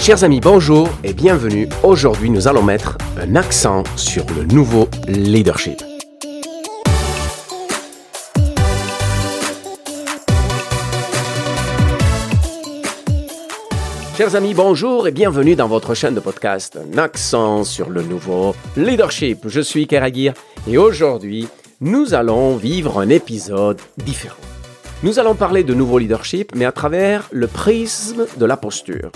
Chers amis, bonjour et bienvenue. Aujourd'hui, nous allons mettre un accent sur le nouveau leadership. Chers amis, bonjour et bienvenue dans votre chaîne de podcast Un accent sur le nouveau leadership. Je suis Keragir et aujourd'hui, nous allons vivre un épisode différent. Nous allons parler de nouveau leadership, mais à travers le prisme de la posture.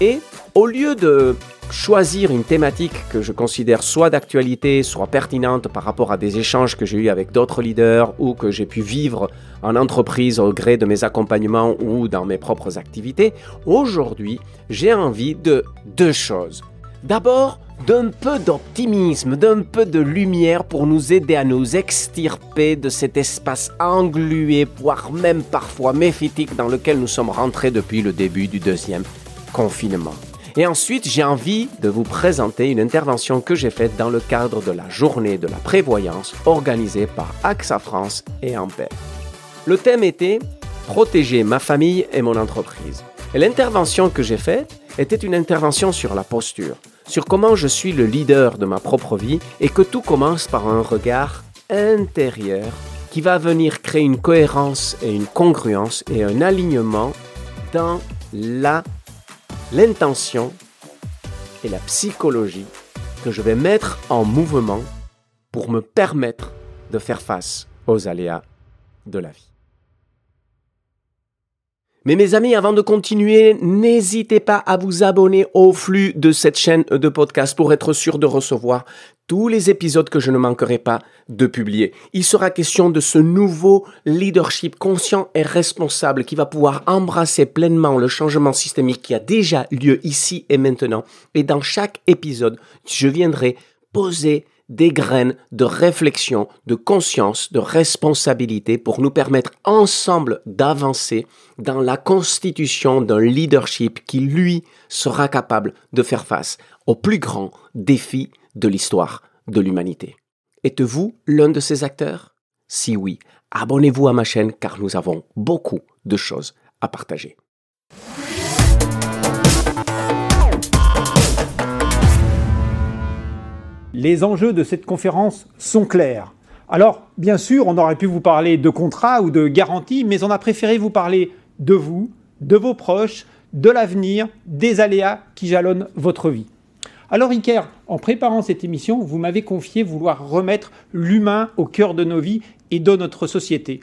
Et au lieu de choisir une thématique que je considère soit d'actualité, soit pertinente par rapport à des échanges que j'ai eus avec d'autres leaders ou que j'ai pu vivre en entreprise au gré de mes accompagnements ou dans mes propres activités, aujourd'hui, j'ai envie de deux choses. D'abord, d'un peu d'optimisme, d'un peu de lumière pour nous aider à nous extirper de cet espace englué, voire même parfois méphitique dans lequel nous sommes rentrés depuis le début du deuxième confinement. Et ensuite, j'ai envie de vous présenter une intervention que j'ai faite dans le cadre de la journée de la prévoyance organisée par AXA France et Ampère. Le thème était Protéger ma famille et mon entreprise. Et l'intervention que j'ai faite était une intervention sur la posture, sur comment je suis le leader de ma propre vie et que tout commence par un regard intérieur qui va venir créer une cohérence et une congruence et un alignement dans la l'intention et la psychologie que je vais mettre en mouvement pour me permettre de faire face aux aléas de la vie. Mais mes amis, avant de continuer, n'hésitez pas à vous abonner au flux de cette chaîne de podcast pour être sûr de recevoir tous les épisodes que je ne manquerai pas de publier. Il sera question de ce nouveau leadership conscient et responsable qui va pouvoir embrasser pleinement le changement systémique qui a déjà lieu ici et maintenant. Et dans chaque épisode, je viendrai poser des graines de réflexion, de conscience, de responsabilité pour nous permettre ensemble d'avancer dans la constitution d'un leadership qui, lui, sera capable de faire face aux plus grands défis de l'histoire de l'humanité. Êtes-vous l'un de ces acteurs? Si oui, abonnez-vous à ma chaîne car nous avons beaucoup de choses à partager. Les enjeux de cette conférence sont clairs. Alors, bien sûr, on aurait pu vous parler de contrats ou de garanties, mais on a préféré vous parler de vous, de vos proches, de l'avenir, des aléas qui jalonnent votre vie. Alors Iker, en préparant cette émission, vous m'avez confié vouloir remettre l'humain au cœur de nos vies et de notre société.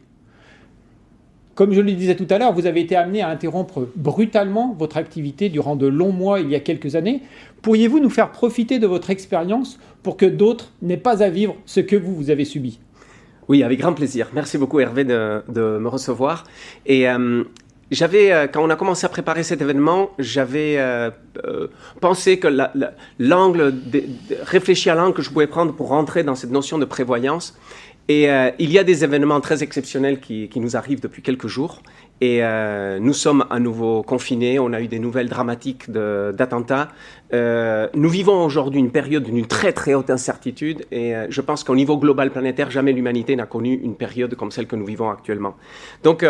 Comme je le disais tout à l'heure, vous avez été amené à interrompre brutalement votre activité durant de longs mois il y a quelques années. Pourriez-vous nous faire profiter de votre expérience pour que d'autres n'aient pas à vivre ce que vous, vous avez subi? Oui, avec grand plaisir. Merci beaucoup Hervé de, me recevoir. Et euh, j'avais, euh, quand on a commencé à préparer cet événement, j'avais euh, pensé que l'angle, réfléchi à l'angle que je pouvais prendre pour rentrer dans cette notion de prévoyance. Et euh, il y a des événements très exceptionnels qui, nous arrivent depuis quelques jours. Et euh, nous sommes à nouveau confinés. On a eu des nouvelles dramatiques d'attentats. Euh, nous vivons aujourd'hui une période d'une très très haute incertitude. Et je pense qu'au niveau global planétaire, jamais l'humanité n'a connu une période comme celle que nous vivons actuellement. Donc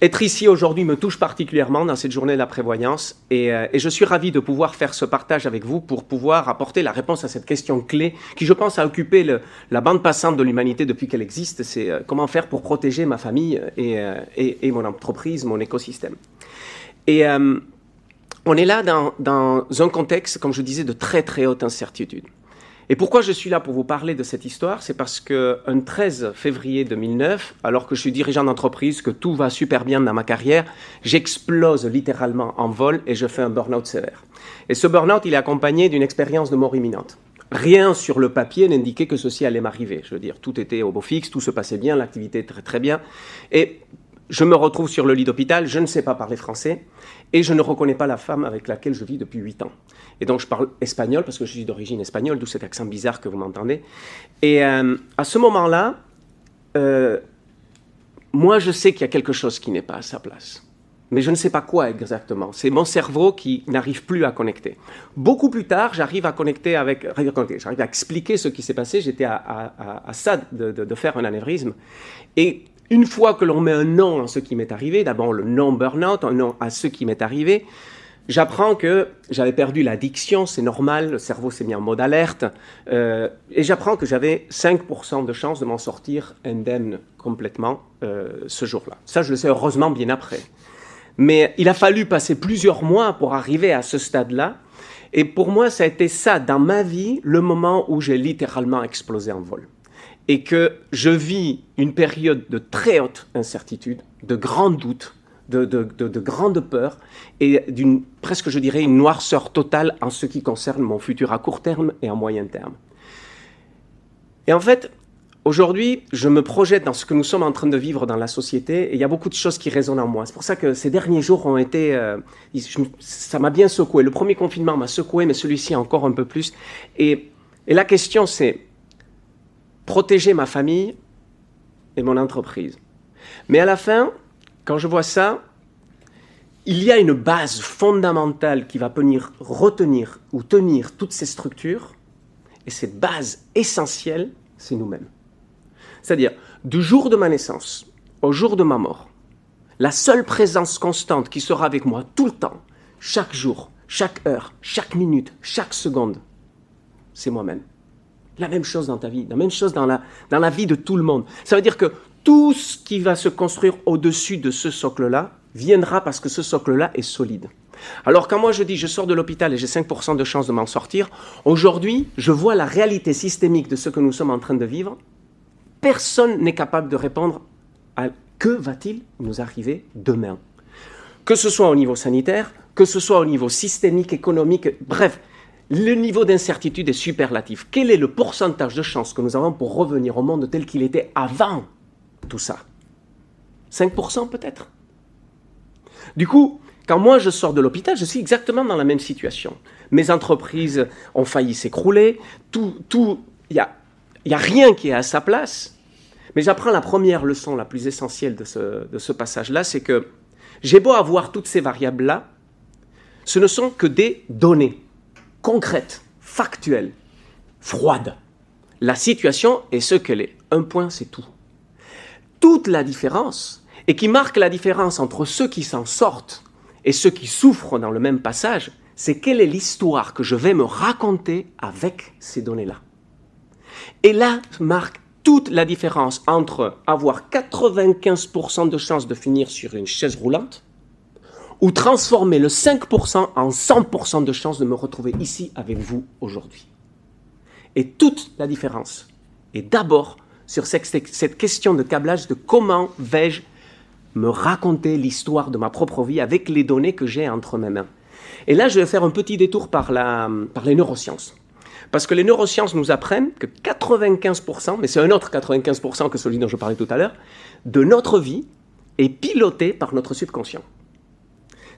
être ici aujourd'hui me touche particulièrement dans cette journée de la prévoyance euh, et, je suis ravi de pouvoir faire ce partage avec vous pour pouvoir apporter la réponse à cette question clé qui, je pense, a occupé la bande passante de l'humanité depuis qu'elle existe. C'est euh, comment faire pour protéger ma famille et, euh, et, mon entreprise, mon écosystème. Et on est là dans, dans un contexte, comme je disais, de très très haute incertitude. Et pourquoi je suis là pour vous parler de cette histoire? C'est parce qu'un 13 février 2009, alors que je suis dirigeant d'entreprise, que tout va super bien dans ma carrière, j'explose littéralement en vol et je fais un burn-out sévère. Et ce burn-out, il est accompagné d'une expérience de mort imminente. Rien sur le papier n'indiquait que ceci allait m'arriver. Je veux dire, tout était au beau fixe, tout se passait bien, l'activité très très bien. Et je me retrouve sur le lit d'hôpital, je ne sais pas parler français et je ne reconnais pas la femme avec laquelle je vis depuis 8 ans. Et donc je parle espagnol parce que je suis d'origine espagnole, d'où cet accent bizarre que vous m'entendez. Et euh, à ce moment-là, euh, moi je sais qu'il y a quelque chose qui n'est pas à sa place. Mais je ne sais pas quoi exactement. C'est mon cerveau qui n'arrive plus à connecter. Beaucoup plus tard, j'arrive à connecter avec, j'arrive à expliquer ce qui s'est passé. J'étais à, ça de, de, faire un anévrisme. Et une fois que l'on met un nom à ce qui m'est arrivé, d'abord le nom burn-out, un nom à ce qui m'est arrivé, j'apprends que j'avais perdu l'addiction, c'est normal, le cerveau s'est mis en mode alerte, euh, et j'apprends que j'avais 5% de chance de m'en sortir indemne complètement euh, ce jour-là. Ça, je le sais heureusement bien après. Mais il a fallu passer plusieurs mois pour arriver à ce stade-là, et pour moi, ça a été ça, dans ma vie, le moment où j'ai littéralement explosé en vol. Et que je vis une période de très haute incertitude, de grands doutes, de, de, grande peur et d'une presque, je dirais, une noirceur totale en ce qui concerne mon futur à court terme et à moyen terme. Et en fait, aujourd'hui, je me projette dans ce que nous sommes en train de vivre dans la société et il y a beaucoup de choses qui résonnent en moi. C'est pour ça que ces derniers jours ont été... Euh, ça m'a bien secoué. Le premier confinement m'a secoué, mais celui-ci encore un peu plus. Et, et la question, c'est protéger ma famille et mon entreprise. Mais à la fin, quand je vois ça, il y a une base fondamentale qui va venir retenir ou tenir toutes ces structures, et cette base essentielle, c'est nous-mêmes. C'est-à-dire, du jour de ma naissance au jour de ma mort, la seule présence constante qui sera avec moi tout le temps, chaque jour, chaque heure, chaque minute, chaque seconde, c'est moi-même. La même chose dans ta vie, la même chose dans la, dans la vie de tout le monde. Ça veut dire que tout ce qui va se construire au-dessus de ce socle-là viendra parce que ce socle-là est solide. Alors quand moi je dis je sors de l'hôpital et j'ai 5% de chance de m'en sortir, aujourd'hui je vois la réalité systémique de ce que nous sommes en train de vivre. Personne n'est capable de répondre à que va-t-il nous arriver demain. Que ce soit au niveau sanitaire, que ce soit au niveau systémique, économique, bref, le niveau d'incertitude est superlatif. Quel est le pourcentage de chance que nous avons pour revenir au monde tel qu'il était avant tout ça? 5% peut-être? Du coup, quand moi je sors de l'hôpital, je suis exactement dans la même situation. Mes entreprises ont failli s'écrouler, tout, tout, il n'y a, y a rien qui est à sa place. Mais j'apprends la première leçon la plus essentielle de ce passage-là, c'est que j'ai beau avoir toutes ces variables-là, ce ne sont que des données concrètes, factuelles, froides. La situation est ce qu'elle est. Un point, c'est tout toute la différence et qui marque la différence entre ceux qui s'en sortent et ceux qui souffrent dans le même passage, c'est quelle est l'histoire que je vais me raconter avec ces données-là. Et là marque toute la différence entre avoir 95% de chances de finir sur une chaise roulante ou transformer le 5% en 100% de chances de me retrouver ici avec vous aujourd'hui. Et toute la différence est d'abord sur cette, question de câblage de comment vais-je me raconter l'histoire de ma propre vie avec les données que j'ai entre mes mains. Et là, je vais faire un petit détour par, par les neurosciences. Parce que les neurosciences nous apprennent que 95%, mais c'est un autre 95% que celui dont je parlais tout à l'heure, de notre vie est piloté par notre subconscient.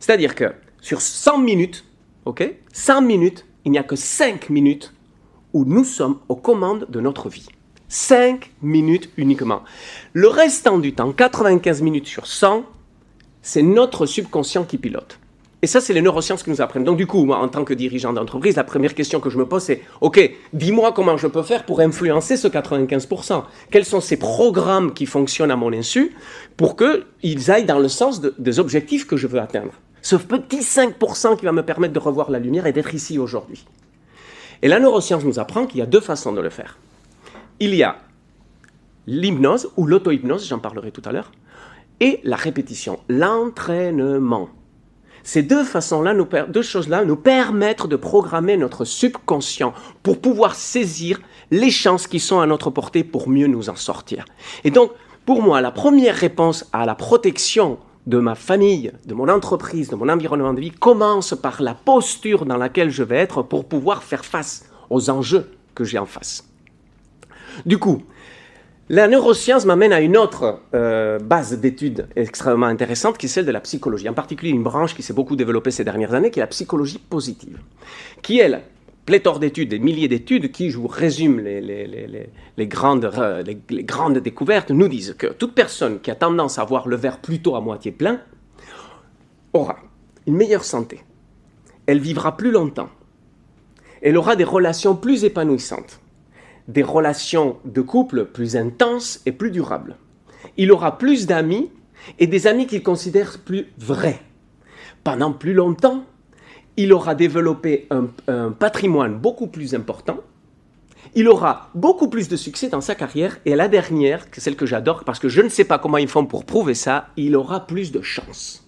C'est-à-dire que sur 100 minutes, ok, 100 minutes, il n'y a que 5 minutes où nous sommes aux commandes de notre vie. 5 minutes uniquement. Le restant du temps, 95 minutes sur 100, c'est notre subconscient qui pilote. Et ça, c'est les neurosciences qui nous apprennent. Donc, du coup, moi, en tant que dirigeant d'entreprise, la première question que je me pose, c'est OK, dis-moi comment je peux faire pour influencer ce 95%. Quels sont ces programmes qui fonctionnent à mon insu pour qu'ils aillent dans le sens des objectifs que je veux atteindre? Ce petit 5% qui va me permettre de revoir la lumière et d'être ici aujourd'hui. Et la neuroscience nous apprend qu'il y a deux façons de le faire il y a l'hypnose ou l'auto-hypnose, j'en parlerai tout à l'heure, et la répétition, l'entraînement. Ces deux façons-là, deux choses-là, nous permettent de programmer notre subconscient pour pouvoir saisir les chances qui sont à notre portée pour mieux nous en sortir. Et donc, pour moi, la première réponse à la protection de ma famille, de mon entreprise, de mon environnement de vie commence par la posture dans laquelle je vais être pour pouvoir faire face aux enjeux que j'ai en face. Du coup, la neuroscience m'amène à une autre euh, base d'études extrêmement intéressante qui est celle de la psychologie, en particulier une branche qui s'est beaucoup développée ces dernières années, qui est la psychologie positive, qui la pléthore d'études, des milliers d'études qui, je vous résume les, grandes, les grandes découvertes, nous disent que toute personne qui a tendance à voir le verre plutôt à moitié plein aura une meilleure santé, elle vivra plus longtemps, elle aura des relations plus épanouissantes, des relations de couple plus intenses et plus durables. Il aura plus d'amis et des amis qu'il considère plus vrais. Pendant plus longtemps, il aura développé un, patrimoine beaucoup plus important, il aura beaucoup plus de succès dans sa carrière, et la dernière, celle que j'adore, parce que je ne sais pas comment ils font pour prouver ça, il aura plus de chance.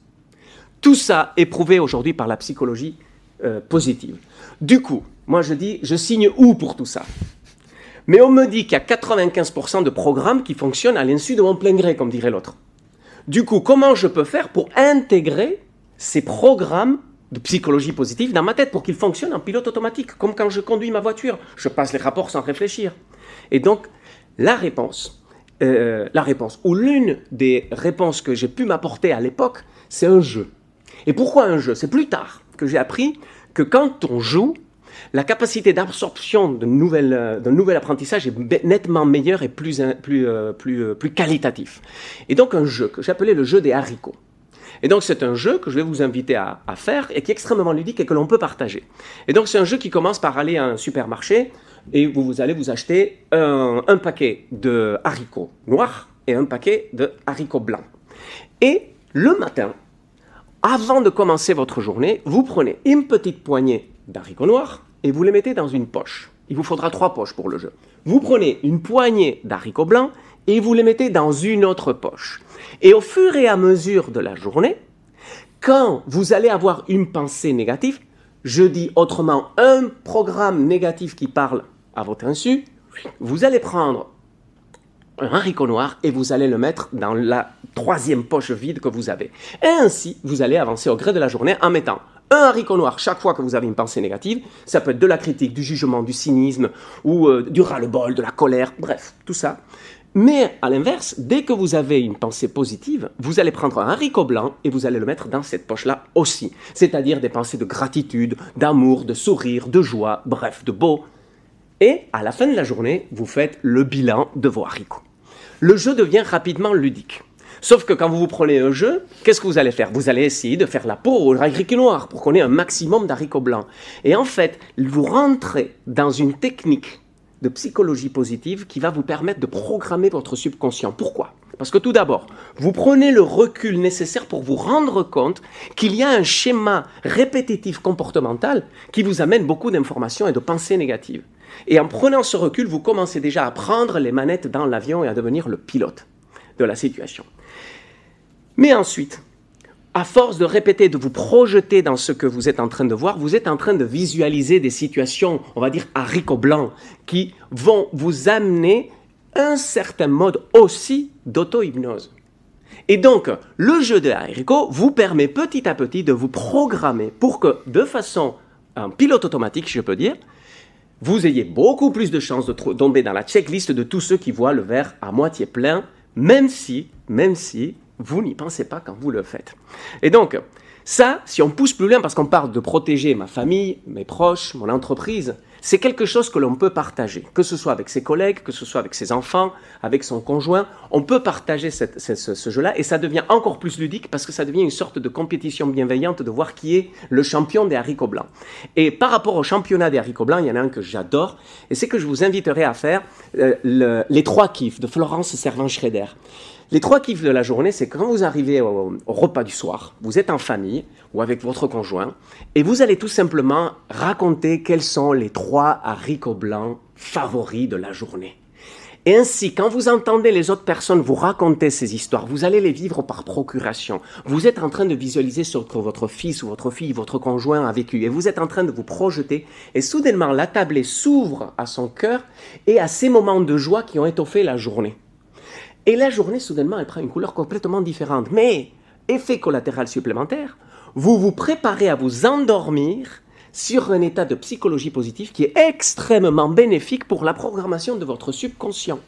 Tout ça est prouvé aujourd'hui par la psychologie euh, positive. Du coup, moi je dis, je signe où pour tout ça? Mais on me dit qu'il y a 95% de programmes qui fonctionnent à l'insu de mon plein gré, comme dirait l'autre. Du coup, comment je peux faire pour intégrer ces programmes de psychologie positive dans ma tête pour qu'ils fonctionnent en pilote automatique, comme quand je conduis ma voiture. Je passe les rapports sans réfléchir. Et donc, la réponse, euh, la réponse, ou l'une des réponses que j'ai pu m'apporter à l'époque, c'est un jeu. Et pourquoi un jeu? C'est plus tard que j'ai appris que quand on joue, la capacité d'absorption d'un nouvel, euh, nouvel, apprentissage est nettement meilleure et plus, plus, euh, plus, plus qualitatif. Et donc un jeu que j'appelais le jeu des haricots. Et donc c'est un jeu que je vais vous inviter à, faire et qui est extrêmement ludique et que l'on peut partager. Et donc c'est un jeu qui commence par aller à un supermarché et vous, vous allez vous acheter un, un paquet de haricots noirs et un paquet de haricots blancs. Et le matin, avant de commencer votre journée, vous prenez une petite poignée d'haricots noirs et vous les mettez dans une poche. Il vous faudra trois poches pour le jeu. Vous prenez une poignée d'haricots blancs et vous les mettez dans une autre poche. Et au fur et à mesure de la journée, quand vous allez avoir une pensée négative, je dis autrement un programme négatif qui parle à votre insu, vous allez prendre un haricot noir et vous allez le mettre dans la troisième poche vide que vous avez. Et ainsi, vous allez avancer au gré de la journée en mettant un haricot noir chaque fois que vous avez une pensée négative. Ça peut être de la critique, du jugement, du cynisme ou euh, du ras-le-bol, de la colère, bref, tout ça. Mais à l'inverse, dès que vous avez une pensée positive, vous allez prendre un haricot blanc et vous allez le mettre dans cette poche-là aussi. C'est-à-dire des pensées de gratitude, d'amour, de sourire, de joie, bref, de beau. Et à la fin de la journée, vous faites le bilan de vos haricots. Le jeu devient rapidement ludique. Sauf que quand vous vous prenez un jeu, qu'est-ce que vous allez faire? Vous allez essayer de faire la peau au haricot noir pour qu'on ait un maximum d'haricots blancs. Et en fait, vous rentrez dans une technique de psychologie positive qui va vous permettre de programmer votre subconscient. Pourquoi? Parce que tout d'abord, vous prenez le recul nécessaire pour vous rendre compte qu'il y a un schéma répétitif comportemental qui vous amène beaucoup d'informations et de pensées négatives. Et en prenant ce recul, vous commencez déjà à prendre les manettes dans l'avion et à devenir le pilote de la situation. Mais ensuite, à force de répéter, de vous projeter dans ce que vous êtes en train de voir, vous êtes en train de visualiser des situations, on va dire haricots blancs, qui vont vous amener un certain mode aussi d'auto-hypnose. Et donc, le jeu de haricots vous permet petit à petit de vous programmer pour que, de façon un pilote automatique, je peux dire, vous ayez beaucoup plus de chances de tomber dans la checklist de tous ceux qui voient le verre à moitié plein, même si, même si vous n'y pensez pas quand vous le faites. Et donc, ça, si on pousse plus loin, parce qu'on parle de protéger ma famille, mes proches, mon entreprise, c'est quelque chose que l'on peut partager, que ce soit avec ses collègues, que ce soit avec ses enfants, avec son conjoint. On peut partager ce, jeu-là et ça devient encore plus ludique parce que ça devient une sorte de compétition bienveillante de voir qui est le champion des haricots blancs. Et par rapport au championnat des haricots blancs, il y en a un que j'adore et c'est que je vous inviterai à faire euh, les trois kiffs de Florence Servan-Schreider. Les trois kiffs de la journée, c'est quand vous arrivez au, repas du soir, vous êtes en famille ou avec votre conjoint, et vous allez tout simplement raconter quels sont les trois haricots blancs favoris de la journée. Et ainsi, quand vous entendez les autres personnes vous raconter ces histoires, vous allez les vivre par procuration. Vous êtes en train de visualiser ce que votre fils ou votre fille, votre conjoint a vécu, et vous êtes en train de vous projeter, et soudainement la tablée s'ouvre à son cœur et à ces moments de joie qui ont étoffé la journée. Et la journée, soudainement, elle prend une couleur complètement différente. Mais, effet collatéral supplémentaire, vous vous préparez à vous endormir sur un état de psychologie positive qui est extrêmement bénéfique pour la programmation de votre subconscient.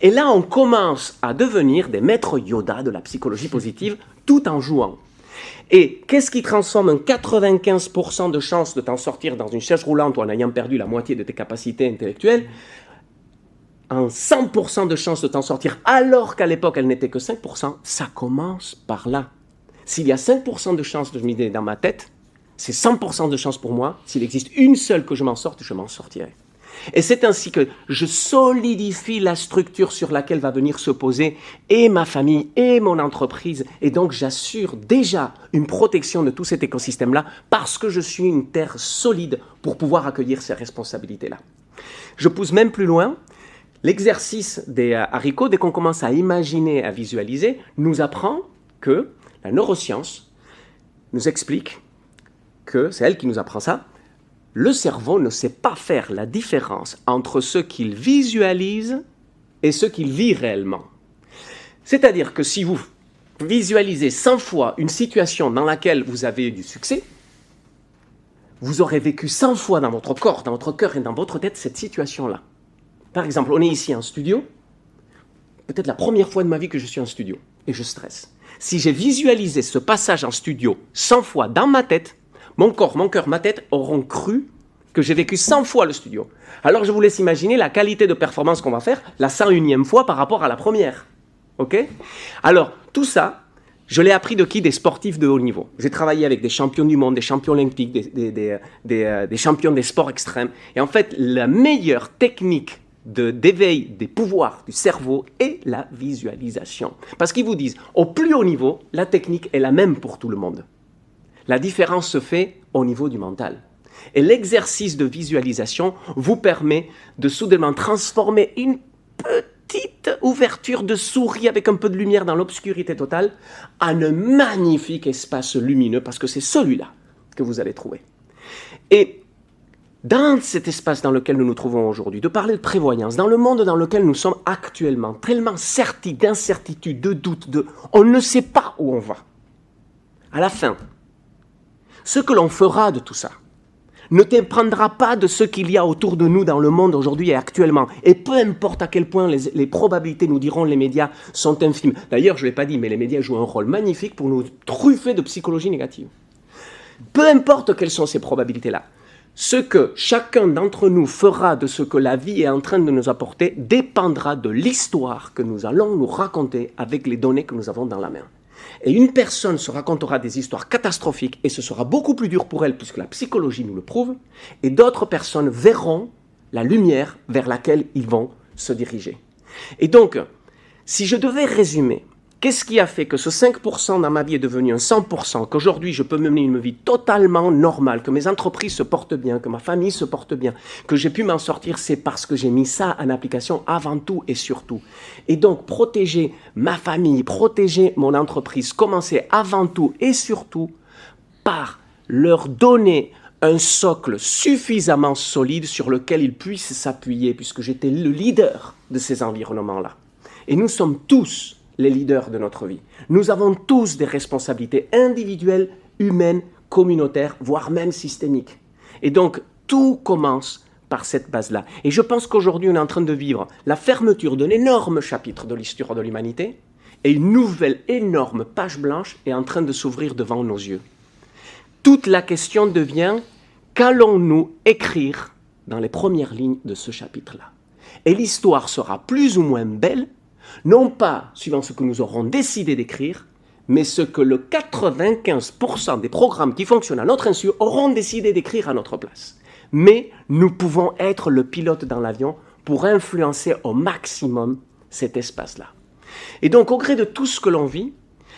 Et là, on commence à devenir des maîtres Yoda de la psychologie positive tout en jouant. Et qu'est-ce qui transforme un 95% de chance de t'en sortir dans une chaise roulante ou en ayant perdu la moitié de tes capacités intellectuelles? Un 100% de chance de t'en sortir, alors qu'à l'époque elle n'était que 5%, ça commence par là. S'il y a 5% de chance de m'idée dans ma tête, c'est 100% de chance pour moi. S'il existe une seule que je m'en sorte, je m'en sortirai. Et c'est ainsi que je solidifie la structure sur laquelle va venir se poser et ma famille et mon entreprise. Et donc j'assure déjà une protection de tout cet écosystème-là parce que je suis une terre solide pour pouvoir accueillir ces responsabilités-là. Je pousse même plus loin. L'exercice des euh, haricots, dès qu'on commence à imaginer, à visualiser, nous apprend que la neuroscience nous explique que, c'est elle qui nous apprend ça, le cerveau ne sait pas faire la différence entre ce qu'il visualise et ce qu'il vit réellement. C'est-à-dire que si vous visualisez 100 fois une situation dans laquelle vous avez eu du succès, vous aurez vécu 100 fois dans votre corps, dans votre cœur et dans votre tête cette situation-là. Par exemple, on est ici en studio, peut-être la première fois de ma vie que je suis en studio, et je stresse. Si j'ai visualisé ce passage en studio 100 fois dans ma tête, mon corps, mon cœur, ma tête auront cru que j'ai vécu 100 fois le studio. Alors je vous laisse imaginer la qualité de performance qu'on va faire la 101e fois par rapport à la première. OK? Alors, tout ça, je l'ai appris de qui? Des sportifs de haut niveau. J'ai travaillé avec des champions du monde, des champions olympiques, des, euh, des, champions des sports extrêmes. Et en fait, la meilleure technique d'éveil des pouvoirs du cerveau est la visualisation. Parce qu'ils vous disent, au plus haut niveau, la technique est la même pour tout le monde. La différence se fait au niveau du mental. Et l'exercice de visualisation vous permet de soudainement transformer une petite ouverture de souris avec un peu de lumière dans l'obscurité totale en un magnifique espace lumineux parce que c'est celui-là que vous allez trouver. Et dans cet espace dans lequel nous nous trouvons aujourd'hui, de parler de prévoyance, dans le monde dans lequel nous sommes actuellement, tellement certis d'incertitude, de doute, de on ne sait pas où on va. À la fin, ce que l'on fera de tout ça ne dépendra pas de ce qu'il y a autour de nous dans le monde aujourd'hui et actuellement. Et peu importe à quel point les, probabilités, nous diront les médias, sont infimes. D'ailleurs, je ne l'ai pas dit, mais les médias jouent un rôle magnifique pour nous truffer de psychologie négative. Peu importe quelles sont ces probabilités-là. Ce que chacun d'entre nous fera de ce que la vie est en train de nous apporter dépendra de l'histoire que nous allons nous raconter avec les données que nous avons dans la main. Et une personne se racontera des histoires catastrophiques et ce sera beaucoup plus dur pour elle puisque la psychologie nous le prouve. Et d'autres personnes verront la lumière vers laquelle ils vont se diriger. Et donc, si je devais résumer Qu'est-ce qui a fait que ce 5% dans ma vie est devenu un 100%, qu'aujourd'hui je peux mener une vie totalement normale, que mes entreprises se portent bien, que ma famille se porte bien, que j'ai pu m'en sortir, c'est parce que j'ai mis ça en application avant tout et surtout. Et donc protéger ma famille, protéger mon entreprise, commencer avant tout et surtout par leur donner un socle suffisamment solide sur lequel ils puissent s'appuyer, puisque j'étais le leader de ces environnements-là. Et nous sommes tous les leaders de notre vie. Nous avons tous des responsabilités individuelles, humaines, communautaires, voire même systémiques. Et donc, tout commence par cette base-là. Et je pense qu'aujourd'hui, on est en train de vivre la fermeture d'un énorme chapitre de l'histoire de l'humanité, et une nouvelle énorme page blanche est en train de s'ouvrir devant nos yeux. Toute la question devient qu'allons-nous écrire dans les premières lignes de ce chapitre-là? Et l'histoire sera plus ou moins belle non pas suivant ce que nous aurons décidé d'écrire, mais ce que le 95% des programmes qui fonctionnent à notre insu auront décidé d'écrire à notre place. Mais nous pouvons être le pilote dans l'avion pour influencer au maximum cet espace-là. Et donc, au gré de tout ce que l'on vit,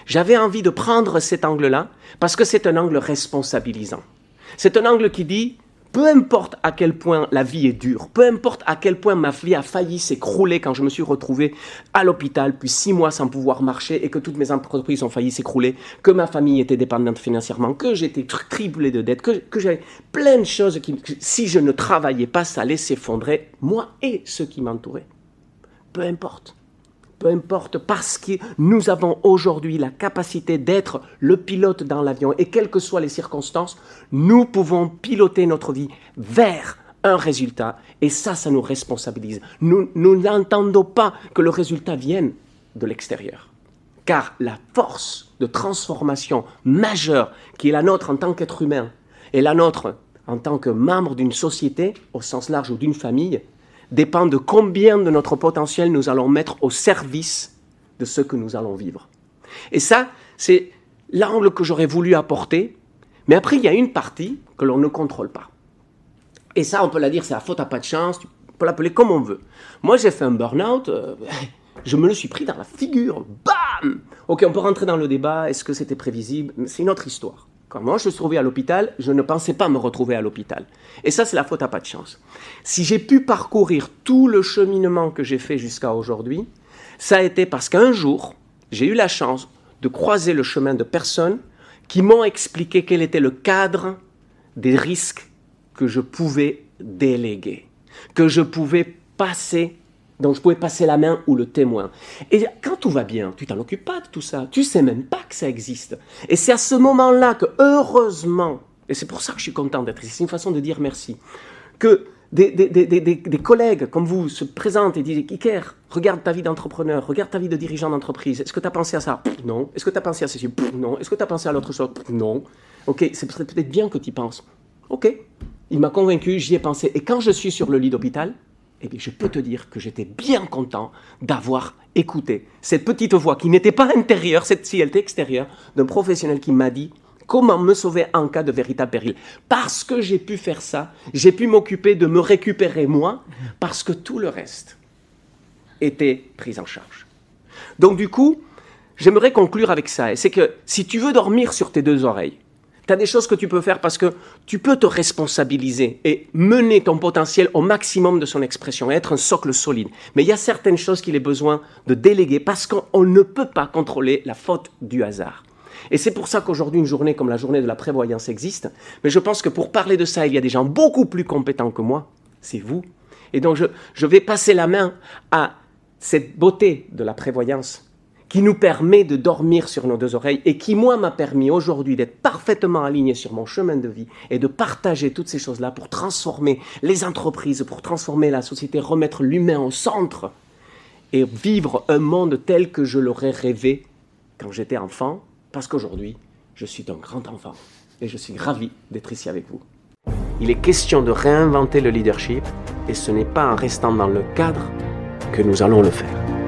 j'avais envie de prendre cet angle-là parce que c'est un angle responsabilisant. C'est un angle qui dit peu importe à quel point la vie est dure, peu importe à quel point ma vie a failli s'écrouler quand je me suis retrouvé à l'hôpital, puis six mois sans pouvoir marcher et que toutes mes entreprises ont failli s'écrouler, que ma famille était dépendante financièrement, que j'étais triplé de dettes, que, j'avais plein de choses qui, si je ne travaillais pas, ça allait s'effondrer, moi et ceux qui m'entouraient. Peu importe peu importe, parce que nous avons aujourd'hui la capacité d'être le pilote dans l'avion et quelles que soient les circonstances, nous pouvons piloter notre vie vers un résultat et ça, ça nous responsabilise. Nous, n'entendons pas que le résultat vienne de l'extérieur. Car la force de transformation majeure qui est la nôtre en tant qu'être humain et la nôtre en tant que membre d'une société, au sens large ou d'une famille, dépend de combien de notre potentiel nous allons mettre au service de ce que nous allons vivre. Et ça, c'est l'angle que j'aurais voulu apporter. Mais après, il y a une partie que l'on ne contrôle pas. Et ça, on peut la dire, c'est la faute à pas de chance, tu peux l'appeler comme on veut. Moi, j'ai fait un burn-out, euh, je me le suis pris dans la figure, bam Ok, on peut rentrer dans le débat, est-ce que c'était prévisible? C'est une autre histoire. Quand moi je suis trouvé à l'hôpital, je ne pensais pas me retrouver à l'hôpital. Et ça, c'est la faute à pas de chance. Si j'ai pu parcourir tout le cheminement que j'ai fait jusqu'à aujourd'hui, ça a été parce qu'un jour, j'ai eu la chance de croiser le chemin de personnes qui m'ont expliqué quel était le cadre des risques que je pouvais déléguer, que je pouvais passer, donc je pouvais passer la main ou le témoin. Et quand tout va bien, tu t'en occupes pas de tout ça, tu sais même pas que ça existe. Et c'est à ce moment-là que, heureusement, et c'est pour ça que je suis content d'être ici, c'est une façon de dire merci, que des, des, des, des, collègues comme vous se présentent et disent Iker, regarde ta vie d'entrepreneur, regarde ta vie de dirigeant d'entreprise. Est-ce que tu as pensé à ça? Non. Est-ce que tu as pensé à ceci? Non. Est-ce que tu as pensé à l'autre chose? Non. Ok, c'est peut-être bien que tu y penses. Ok. Il m'a convaincu, j'y ai pensé. Et quand je suis sur le lit d'hôpital, eh bien, je peux te dire que j'étais bien content d'avoir écouté cette petite voix qui n'était pas intérieure, cette si elle était extérieure, d'un professionnel qui m'a dit comment me sauver en cas de véritable péril. Parce que j'ai pu faire ça, j'ai pu m'occuper de me récupérer moi, parce que tout le reste était pris en charge. Donc du coup, j'aimerais conclure avec ça, c'est que si tu veux dormir sur tes deux oreilles, tu as des choses que tu peux faire parce que tu peux te responsabiliser et mener ton potentiel au maximum de son expression et être un socle solide. Mais il y a certaines choses qu'il est besoin de déléguer parce qu'on ne peut pas contrôler la faute du hasard. Et c'est pour ça qu'aujourd'hui, une journée comme la journée de la prévoyance existe. Mais je pense que pour parler de ça, il y a des gens beaucoup plus compétents que moi. C'est vous. Et donc, je, je vais passer la main à cette beauté de la prévoyance qui nous permet de dormir sur nos deux oreilles et qui, moi, m'a permis aujourd'hui d'être parfaitement aligné sur mon chemin de vie et de partager toutes ces choses-là pour transformer les entreprises, pour transformer la société, remettre l'humain au centre et vivre un monde tel que je l'aurais rêvé quand j'étais enfant parce qu'aujourd'hui, je suis un grand enfant et je suis ravi d'être ici avec vous. Il est question de réinventer le leadership et ce n'est pas en restant dans le cadre que nous allons le faire.